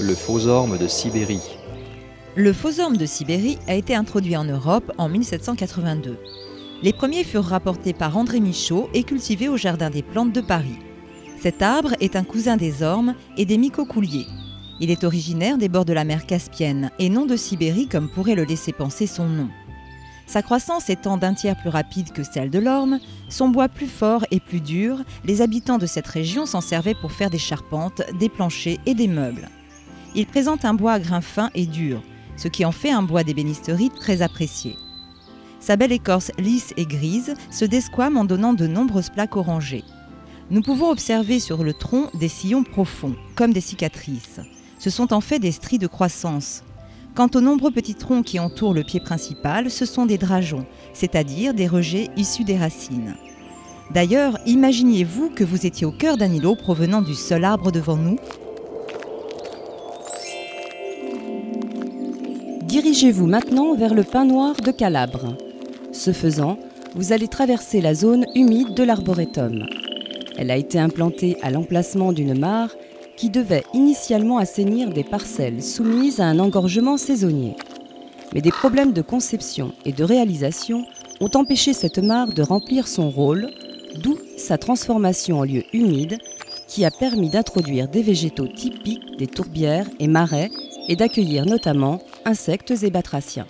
le phosorme de Sibérie. Le phosorme de Sibérie a été introduit en Europe en 1782. Les premiers furent rapportés par André Michaud et cultivés au Jardin des plantes de Paris. Cet arbre est un cousin des ormes et des mycocouliers. Il est originaire des bords de la mer Caspienne et non de Sibérie comme pourrait le laisser penser son nom. Sa croissance étant d'un tiers plus rapide que celle de l'orme, son bois plus fort et plus dur, les habitants de cette région s'en servaient pour faire des charpentes, des planchers et des meubles. Il présente un bois à grains fins et durs, ce qui en fait un bois d'ébénisterie très apprécié. Sa belle écorce lisse et grise se desquame en donnant de nombreuses plaques orangées. Nous pouvons observer sur le tronc des sillons profonds, comme des cicatrices. Ce sont en fait des stries de croissance, Quant aux nombreux petits troncs qui entourent le pied principal, ce sont des drageons, c'est-à-dire des rejets issus des racines. D'ailleurs, imaginiez-vous que vous étiez au cœur d'un îlot provenant du seul arbre devant nous Dirigez-vous maintenant vers le pin noir de Calabre. Ce faisant, vous allez traverser la zone humide de l'arboretum. Elle a été implantée à l'emplacement d'une mare qui devait initialement assainir des parcelles soumises à un engorgement saisonnier. Mais des problèmes de conception et de réalisation ont empêché cette mare de remplir son rôle, d'où sa transformation en lieu humide qui a permis d'introduire des végétaux typiques des tourbières et marais et d'accueillir notamment insectes et batraciens.